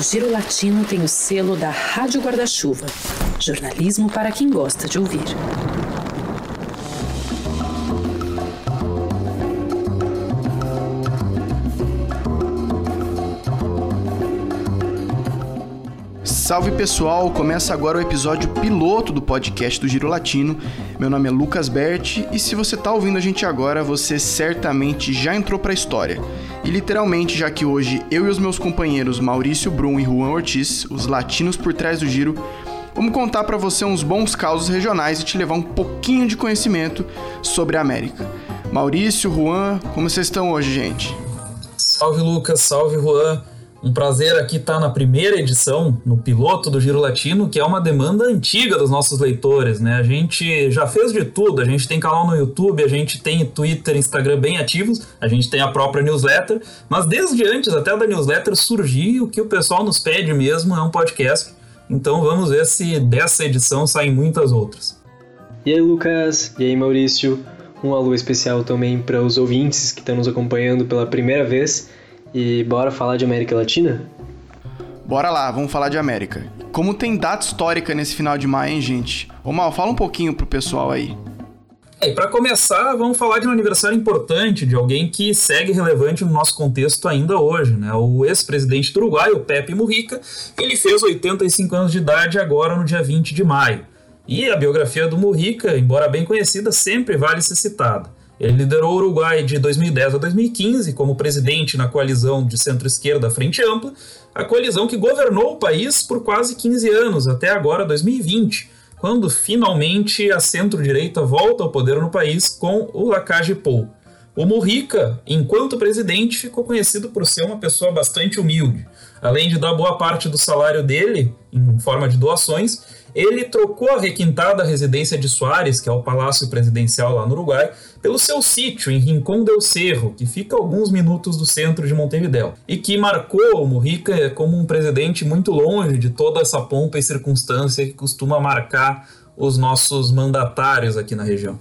O Giro Latino tem o selo da Rádio Guarda-Chuva. Jornalismo para quem gosta de ouvir. Salve pessoal, começa agora o episódio piloto do podcast do Giro Latino. Meu nome é Lucas Berti e se você tá ouvindo a gente agora, você certamente já entrou para a história. E literalmente, já que hoje eu e os meus companheiros Maurício Brum e Juan Ortiz, os latinos por trás do giro, vamos contar para você uns bons causos regionais e te levar um pouquinho de conhecimento sobre a América. Maurício, Juan, como vocês estão hoje, gente? Salve Lucas, salve Juan. Um prazer aqui estar na primeira edição, no piloto do Giro Latino, que é uma demanda antiga dos nossos leitores, né? A gente já fez de tudo, a gente tem canal no YouTube, a gente tem Twitter, Instagram bem ativos, a gente tem a própria newsletter, mas desde antes até da newsletter surgiu o que o pessoal nos pede mesmo, é um podcast. Então vamos ver se dessa edição saem muitas outras. E aí, Lucas? E aí, Maurício? Um alô especial também para os ouvintes que estão nos acompanhando pela primeira vez. E bora falar de América Latina? Bora lá, vamos falar de América. Como tem data histórica nesse final de maio, hein, gente? Ô Mal, fala um pouquinho pro pessoal aí. É, e para começar, vamos falar de um aniversário importante, de alguém que segue relevante no nosso contexto ainda hoje, né? O ex-presidente do Uruguai, o Pepe Mujica, ele fez 85 anos de idade agora no dia 20 de maio. E a biografia do Mujica, embora bem conhecida, sempre vale ser citada. Ele liderou o Uruguai de 2010 a 2015 como presidente na coalizão de centro-esquerda Frente Ampla, a coalizão que governou o país por quase 15 anos, até agora 2020, quando finalmente a centro-direita volta ao poder no país com o Lacage Pou. O Mujica, enquanto presidente, ficou conhecido por ser uma pessoa bastante humilde. Além de dar boa parte do salário dele em forma de doações, ele trocou a requintada residência de Soares, que é o palácio presidencial lá no Uruguai, pelo seu sítio em Rincón del Cerro, que fica a alguns minutos do centro de Montevideo, e que marcou o Mujica como um presidente muito longe de toda essa pompa e circunstância que costuma marcar os nossos mandatários aqui na região.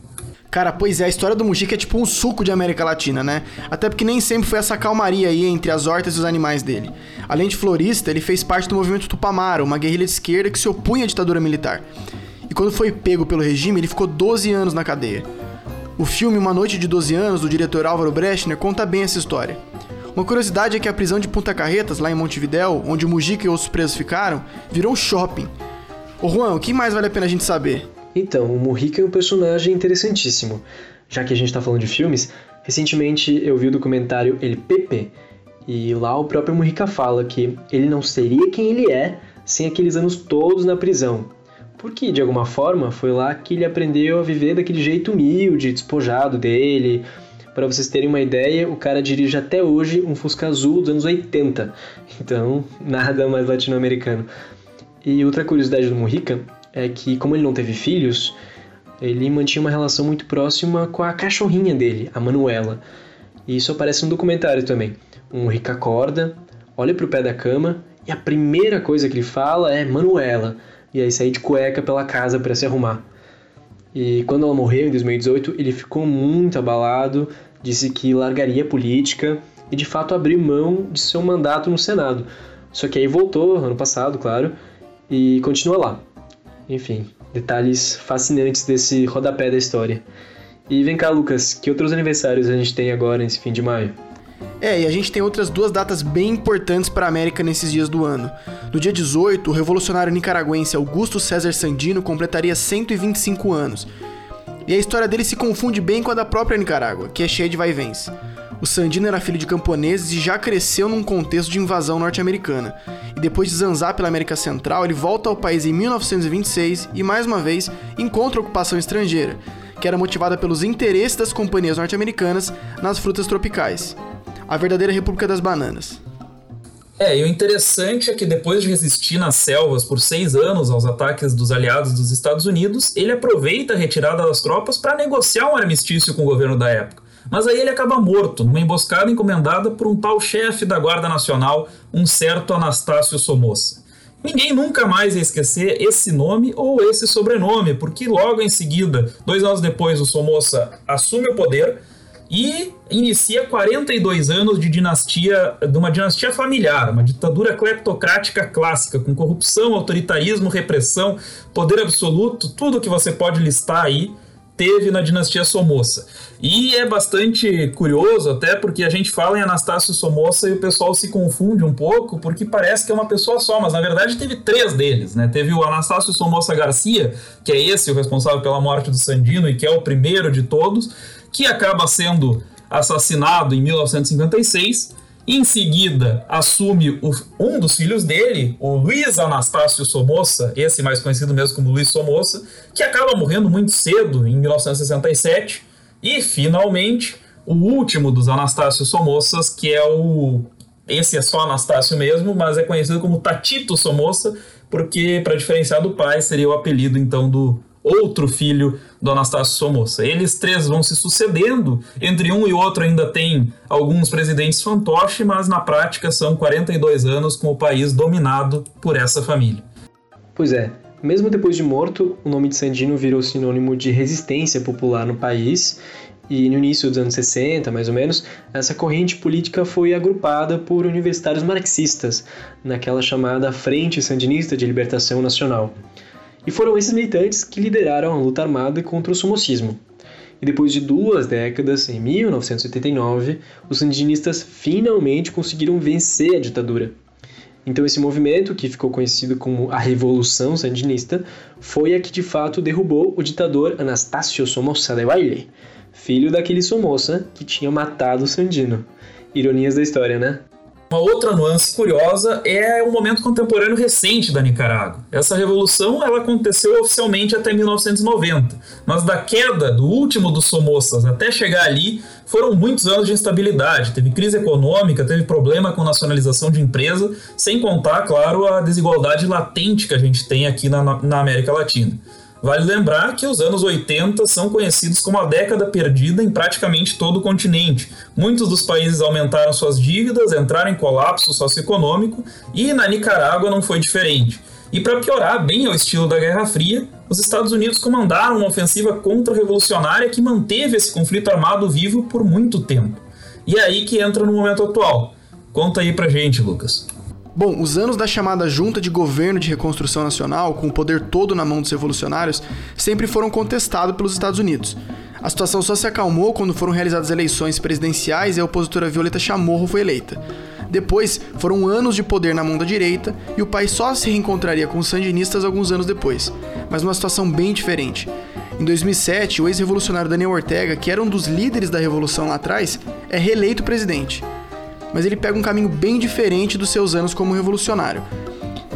Cara, pois é, a história do Mujica é tipo um suco de América Latina, né? Até porque nem sempre foi essa calmaria aí entre as hortas e os animais dele. Além de florista, ele fez parte do movimento Tupamaro, uma guerrilha de esquerda que se opunha à ditadura militar. E quando foi pego pelo regime, ele ficou 12 anos na cadeia. O filme Uma Noite de 12 Anos, do diretor Álvaro Brechner, conta bem essa história. Uma curiosidade é que a prisão de Punta Carretas, lá em Montevidéu, onde o Mujica e outros presos ficaram, virou um shopping. Ô Juan, o que mais vale a pena a gente saber? Então, o Mujica é um personagem interessantíssimo. Já que a gente está falando de filmes, recentemente eu vi o documentário El Pepe, e lá o próprio Mujica fala que ele não seria quem ele é sem aqueles anos todos na prisão. Porque, de alguma forma, foi lá que ele aprendeu a viver daquele jeito humilde, despojado dele. Para vocês terem uma ideia, o cara dirige até hoje um Fusca Azul dos anos 80. Então, nada mais latino-americano. E outra curiosidade do Mujica é que, como ele não teve filhos, ele mantinha uma relação muito próxima com a cachorrinha dele, a Manuela. E isso aparece no documentário também. Um rico acorda, olha para o pé da cama e a primeira coisa que ele fala é Manuela. E aí sair de cueca pela casa para se arrumar. E quando ela morreu em 2018, ele ficou muito abalado, disse que largaria a política e de fato abriu mão de seu mandato no Senado. Só que aí voltou ano passado, claro, e continua lá. Enfim, detalhes fascinantes desse rodapé da história. E vem cá, Lucas, que outros aniversários a gente tem agora nesse fim de maio? É, e a gente tem outras duas datas bem importantes para a América nesses dias do ano. No dia 18, o revolucionário nicaragüense Augusto César Sandino completaria 125 anos. E a história dele se confunde bem com a da própria Nicarágua, que é cheia de vai-vens. O Sandino era filho de camponeses e já cresceu num contexto de invasão norte-americana. E depois de zanzar pela América Central, ele volta ao país em 1926 e, mais uma vez, encontra ocupação estrangeira, que era motivada pelos interesses das companhias norte-americanas nas frutas tropicais. A verdadeira República das Bananas. É, e o interessante é que depois de resistir nas selvas por seis anos aos ataques dos aliados dos Estados Unidos, ele aproveita a retirada das tropas para negociar um armistício com o governo da época. Mas aí ele acaba morto, numa emboscada encomendada por um tal chefe da Guarda Nacional, um certo Anastácio Somoza. Ninguém nunca mais ia esquecer esse nome ou esse sobrenome, porque logo em seguida, dois anos depois, o Somoza assume o poder e inicia 42 anos de dinastia, de uma dinastia familiar, uma ditadura cleptocrática clássica, com corrupção, autoritarismo, repressão, poder absoluto, tudo que você pode listar aí teve na dinastia Somoza. E é bastante curioso, até porque a gente fala em Anastácio Somoza e o pessoal se confunde um pouco, porque parece que é uma pessoa só, mas na verdade teve três deles, né? Teve o Anastácio Somoza Garcia, que é esse o responsável pela morte do Sandino e que é o primeiro de todos, que acaba sendo assassinado em 1956. Em seguida, assume o, um dos filhos dele, o Luiz Anastácio Somoza, esse mais conhecido mesmo como Luiz Somoza, que acaba morrendo muito cedo, em 1967. E, finalmente, o último dos Anastácio Somozas, que é o. Esse é só Anastácio mesmo, mas é conhecido como Tatito Somoza, porque, para diferenciar do pai, seria o apelido então do outro filho do Anastácio Somoza. Eles três vão se sucedendo, entre um e outro ainda tem alguns presidentes fantoche, mas na prática são 42 anos com o país dominado por essa família. Pois é, mesmo depois de morto, o nome de Sandino virou sinônimo de resistência popular no país e no início dos anos 60, mais ou menos, essa corrente política foi agrupada por universitários marxistas, naquela chamada Frente Sandinista de Libertação Nacional. E foram esses militantes que lideraram a luta armada contra o somocismo. E depois de duas décadas, em 1989, os sandinistas finalmente conseguiram vencer a ditadura. Então esse movimento, que ficou conhecido como a Revolução Sandinista, foi a que de fato derrubou o ditador Anastácio Somoza de Baile, filho daquele Somoza que tinha matado o Sandino. Ironias da história, né? Uma outra nuance curiosa é o momento contemporâneo recente da Nicarágua. Essa revolução ela aconteceu oficialmente até 1990, mas da queda do último dos Somozas até chegar ali foram muitos anos de instabilidade. Teve crise econômica, teve problema com nacionalização de empresa, sem contar, claro, a desigualdade latente que a gente tem aqui na, na América Latina. Vale lembrar que os anos 80 são conhecidos como a década perdida em praticamente todo o continente. Muitos dos países aumentaram suas dívidas, entraram em colapso socioeconômico e na Nicarágua não foi diferente. E para piorar bem ao estilo da Guerra Fria, os Estados Unidos comandaram uma ofensiva contra-revolucionária que manteve esse conflito armado vivo por muito tempo. E é aí que entra no momento atual. Conta aí pra gente, Lucas. Bom, os anos da chamada Junta de Governo de Reconstrução Nacional, com o poder todo na mão dos revolucionários, sempre foram contestados pelos Estados Unidos. A situação só se acalmou quando foram realizadas eleições presidenciais e a opositora Violeta Chamorro foi eleita. Depois, foram anos de poder na mão da direita e o país só se reencontraria com os sandinistas alguns anos depois, mas numa situação bem diferente. Em 2007, o ex-revolucionário Daniel Ortega, que era um dos líderes da revolução lá atrás, é reeleito presidente mas ele pega um caminho bem diferente dos seus anos como revolucionário.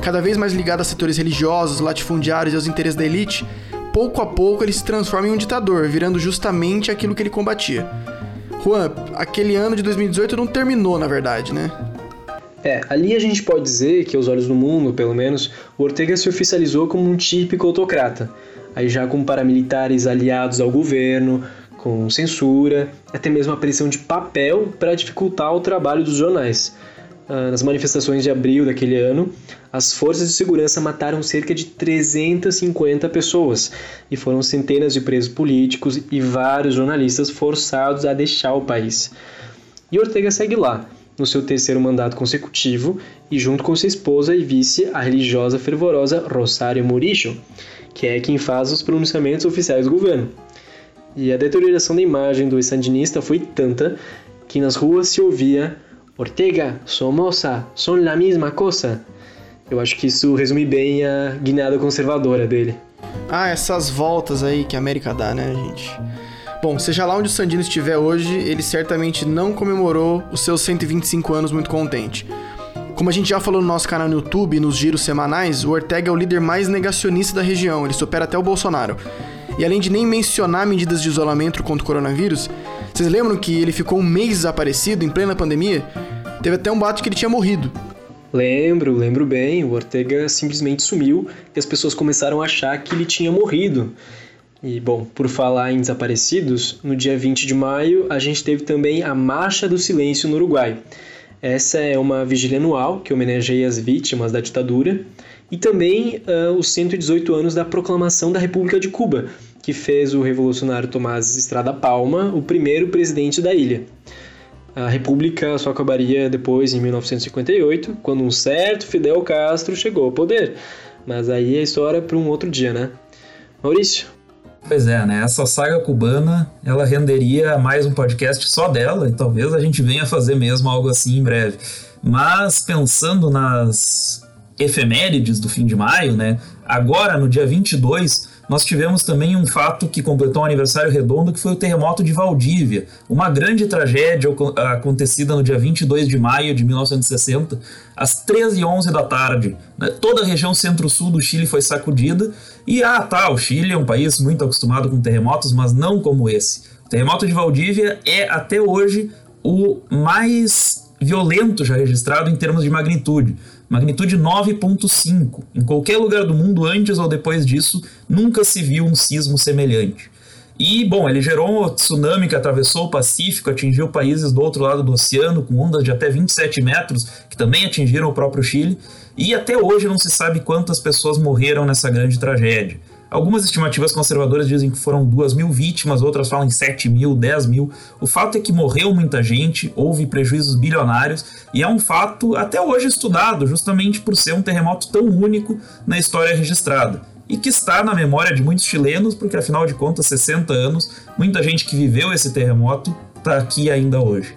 Cada vez mais ligado a setores religiosos, latifundiários e aos interesses da elite, pouco a pouco ele se transforma em um ditador, virando justamente aquilo que ele combatia. Juan, aquele ano de 2018 não terminou, na verdade, né? É, ali a gente pode dizer que, aos olhos do mundo, pelo menos, o Ortega se oficializou como um típico autocrata, aí já com paramilitares aliados ao governo, com censura, até mesmo a pressão de papel para dificultar o trabalho dos jornais. Ah, nas manifestações de abril daquele ano, as forças de segurança mataram cerca de 350 pessoas e foram centenas de presos políticos e vários jornalistas forçados a deixar o país. E Ortega segue lá, no seu terceiro mandato consecutivo e junto com sua esposa e vice, a religiosa fervorosa Rosário Murillo, que é quem faz os pronunciamentos oficiais do governo. E a deterioração da imagem do sandinista foi tanta que nas ruas se ouvia Ortega, Somoza, são la mesma coisa. Eu acho que isso resume bem a guinada conservadora dele. Ah, essas voltas aí que a América dá, né, gente? Bom, seja lá onde o Sandino estiver hoje, ele certamente não comemorou os seus 125 anos muito contente. Como a gente já falou no nosso canal no YouTube, nos giros semanais, o Ortega é o líder mais negacionista da região, ele supera até o Bolsonaro. E além de nem mencionar medidas de isolamento contra o coronavírus, vocês lembram que ele ficou um mês desaparecido em plena pandemia? Teve até um boato que ele tinha morrido. Lembro, lembro bem. O Ortega simplesmente sumiu e as pessoas começaram a achar que ele tinha morrido. E, bom, por falar em desaparecidos, no dia 20 de maio a gente teve também a Marcha do Silêncio no Uruguai. Essa é uma vigília anual que homenageia as vítimas da ditadura e também uh, os 118 anos da proclamação da República de Cuba, que fez o revolucionário Tomás Estrada Palma o primeiro presidente da ilha. A república só acabaria depois, em 1958, quando um certo Fidel Castro chegou ao poder. Mas aí é história para um outro dia, né? Maurício, Pois é, né? Essa saga cubana, ela renderia mais um podcast só dela, e talvez a gente venha fazer mesmo algo assim em breve. Mas pensando nas efemérides do fim de maio, né? Agora, no dia 22, nós tivemos também um fato que completou um aniversário redondo, que foi o terremoto de Valdívia, uma grande tragédia acontecida no dia 22 de maio de 1960, às 13h11 da tarde. Né? Toda a região centro-sul do Chile foi sacudida, e ah, tá, o Chile é um país muito acostumado com terremotos, mas não como esse. O terremoto de Valdívia é, até hoje, o mais violento já registrado em termos de magnitude magnitude 9.5. Em qualquer lugar do mundo, antes ou depois disso, nunca se viu um sismo semelhante. E, bom, ele gerou um tsunami que atravessou o Pacífico, atingiu países do outro lado do oceano, com ondas de até 27 metros, que também atingiram o próprio Chile, e até hoje não se sabe quantas pessoas morreram nessa grande tragédia. Algumas estimativas conservadoras dizem que foram 2 mil vítimas, outras falam em 7 mil, 10 mil. O fato é que morreu muita gente, houve prejuízos bilionários, e é um fato até hoje estudado, justamente por ser um terremoto tão único na história registrada. E que está na memória de muitos chilenos, porque afinal de contas, 60 anos, muita gente que viveu esse terremoto está aqui ainda hoje.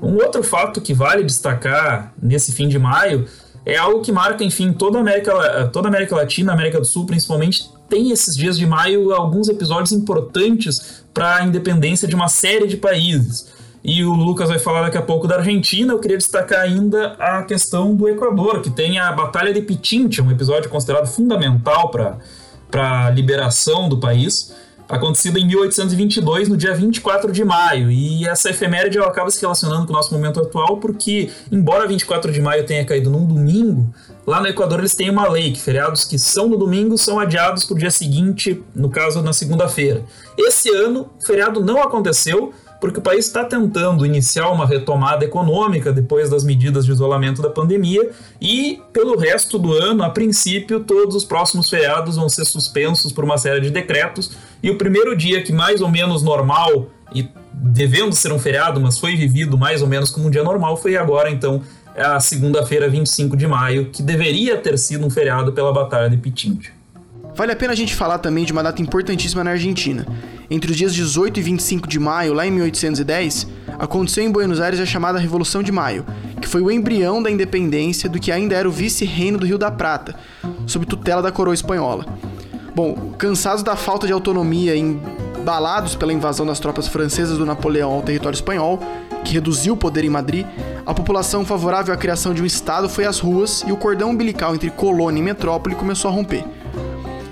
Um outro fato que vale destacar nesse fim de maio é algo que marca, enfim, toda a América, toda América Latina, América do Sul principalmente, tem esses dias de maio alguns episódios importantes para a independência de uma série de países. E o Lucas vai falar daqui a pouco da Argentina. Eu queria destacar ainda a questão do Equador, que tem a Batalha de Pichincha, um episódio considerado fundamental para a liberação do país acontecida em 1822, no dia 24 de maio. E essa efeméride acaba se relacionando com o nosso momento atual, porque, embora 24 de maio tenha caído num domingo, lá no Equador eles têm uma lei que feriados que são no domingo são adiados para o dia seguinte, no caso, na segunda-feira. Esse ano, o feriado não aconteceu, porque o país está tentando iniciar uma retomada econômica depois das medidas de isolamento da pandemia e, pelo resto do ano, a princípio, todos os próximos feriados vão ser suspensos por uma série de decretos e o primeiro dia que mais ou menos normal e devendo ser um feriado, mas foi vivido mais ou menos como um dia normal, foi agora, então, a segunda-feira, 25 de maio, que deveria ter sido um feriado pela Batalha de Pichincha. Vale a pena a gente falar também de uma data importantíssima na Argentina. Entre os dias 18 e 25 de maio, lá em 1810, aconteceu em Buenos Aires a chamada Revolução de Maio, que foi o embrião da independência do que ainda era o vice-reino do Rio da Prata, sob tutela da coroa espanhola. Bom, cansados da falta de autonomia e embalados pela invasão das tropas francesas do Napoleão ao território espanhol, que reduziu o poder em Madrid, a população favorável à criação de um Estado foi às ruas e o cordão umbilical entre colônia e metrópole começou a romper.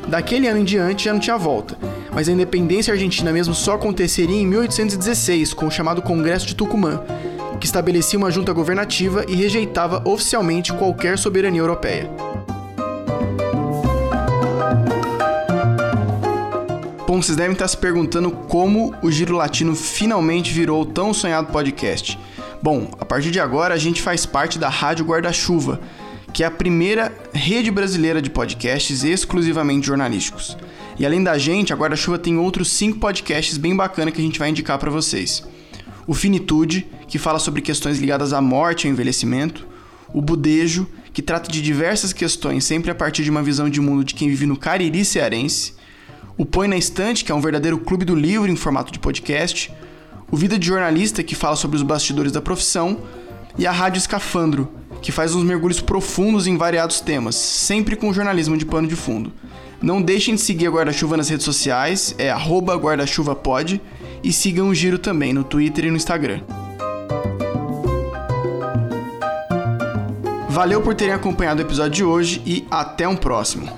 Daquele ano em diante já não tinha volta, mas a independência argentina mesmo só aconteceria em 1816, com o chamado Congresso de Tucumã, que estabelecia uma junta governativa e rejeitava oficialmente qualquer soberania europeia. Vocês devem estar se perguntando como o Giro Latino finalmente virou o tão sonhado podcast. Bom, a partir de agora a gente faz parte da Rádio Guarda-Chuva, que é a primeira rede brasileira de podcasts exclusivamente jornalísticos. E além da gente, a Guarda-Chuva tem outros cinco podcasts bem bacanas que a gente vai indicar para vocês. O Finitude, que fala sobre questões ligadas à morte e ao envelhecimento. O Budejo, que trata de diversas questões sempre a partir de uma visão de mundo de quem vive no Cariri cearense. O Põe na Estante, que é um verdadeiro clube do livro em formato de podcast. O Vida de Jornalista, que fala sobre os bastidores da profissão. E a Rádio Escafandro, que faz uns mergulhos profundos em variados temas, sempre com jornalismo de pano de fundo. Não deixem de seguir a Guarda-Chuva nas redes sociais, é guarda-chuvapod, e sigam o Giro também no Twitter e no Instagram. Valeu por terem acompanhado o episódio de hoje e até um próximo.